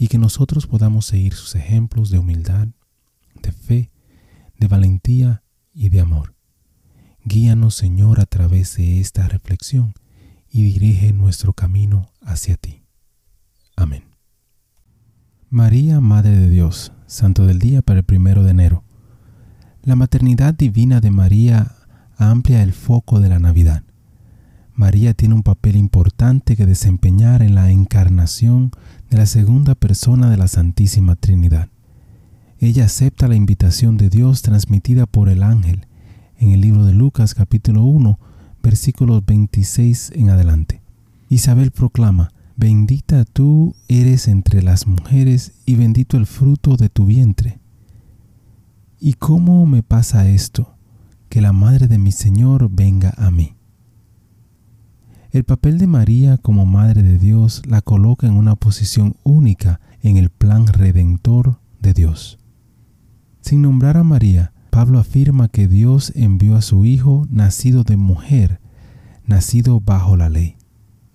y que nosotros podamos seguir sus ejemplos de humildad, de fe, de valentía y de amor. Guíanos, Señor, a través de esta reflexión y dirige nuestro camino hacia ti. Amén. María, Madre de Dios, Santo del Día para el primero de enero. La maternidad divina de María amplia el foco de la Navidad. María tiene un papel importante que desempeñar en la encarnación de la segunda persona de la Santísima Trinidad. Ella acepta la invitación de Dios transmitida por el ángel en el libro de Lucas capítulo 1 versículos 26 en adelante. Isabel proclama, Bendita tú eres entre las mujeres y bendito el fruto de tu vientre. ¿Y cómo me pasa esto? Que la madre de mi Señor venga a mí. El papel de María como Madre de Dios la coloca en una posición única en el plan redentor de Dios. Sin nombrar a María, Pablo afirma que Dios envió a su Hijo nacido de mujer nacido bajo la ley.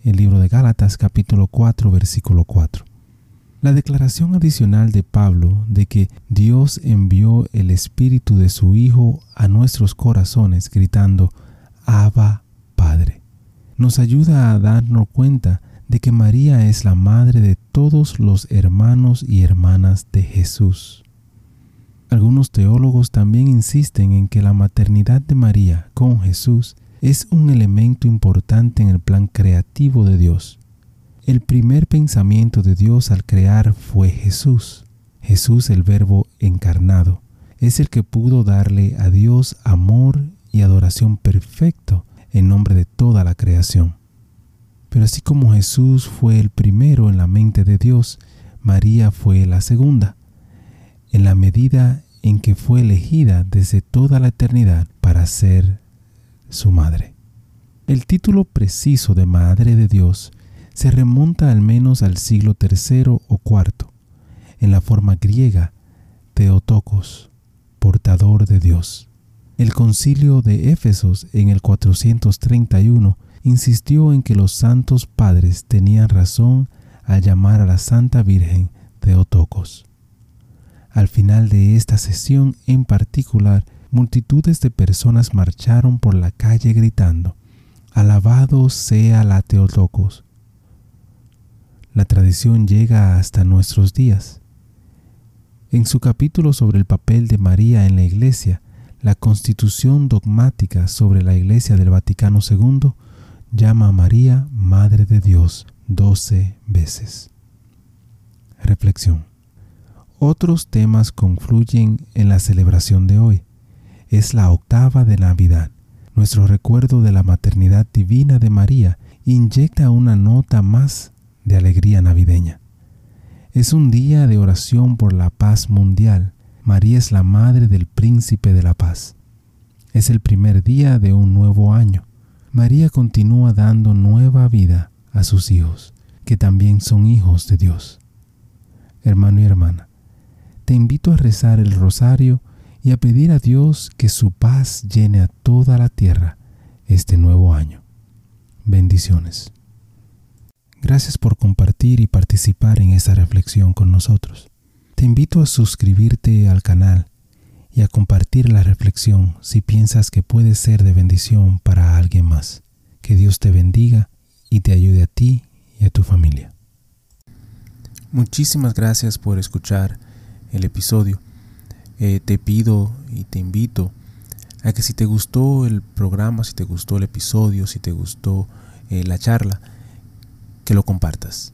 El libro de Gálatas capítulo 4 versículo 4. La declaración adicional de Pablo de que Dios envió el Espíritu de su Hijo a nuestros corazones gritando, Abba nos ayuda a darnos cuenta de que María es la madre de todos los hermanos y hermanas de Jesús. Algunos teólogos también insisten en que la maternidad de María con Jesús es un elemento importante en el plan creativo de Dios. El primer pensamiento de Dios al crear fue Jesús. Jesús el Verbo encarnado es el que pudo darle a Dios amor y adoración perfecto en nombre de toda la creación. Pero así como Jesús fue el primero en la mente de Dios, María fue la segunda, en la medida en que fue elegida desde toda la eternidad para ser su madre. El título preciso de Madre de Dios se remonta al menos al siglo III o IV, en la forma griega Teotokos, portador de Dios. El concilio de Éfesos en el 431 insistió en que los santos padres tenían razón al llamar a la Santa Virgen Teotocos. Al final de esta sesión en particular, multitudes de personas marcharon por la calle gritando, Alabado sea la Teotocos. La tradición llega hasta nuestros días. En su capítulo sobre el papel de María en la Iglesia, la Constitución dogmática sobre la Iglesia del Vaticano II llama a María Madre de Dios doce veces. Reflexión. Otros temas confluyen en la celebración de hoy es la octava de Navidad. Nuestro recuerdo de la maternidad divina de María inyecta una nota más de alegría navideña. Es un día de oración por la paz mundial. María es la madre del príncipe de la paz. Es el primer día de un nuevo año. María continúa dando nueva vida a sus hijos, que también son hijos de Dios. Hermano y hermana, te invito a rezar el rosario y a pedir a Dios que su paz llene a toda la tierra este nuevo año. Bendiciones. Gracias por compartir y participar en esta reflexión con nosotros. Te invito a suscribirte al canal y a compartir la reflexión si piensas que puede ser de bendición para alguien más. Que Dios te bendiga y te ayude a ti y a tu familia. Muchísimas gracias por escuchar el episodio, eh, te pido y te invito a que si te gustó el programa, si te gustó el episodio, si te gustó eh, la charla, que lo compartas.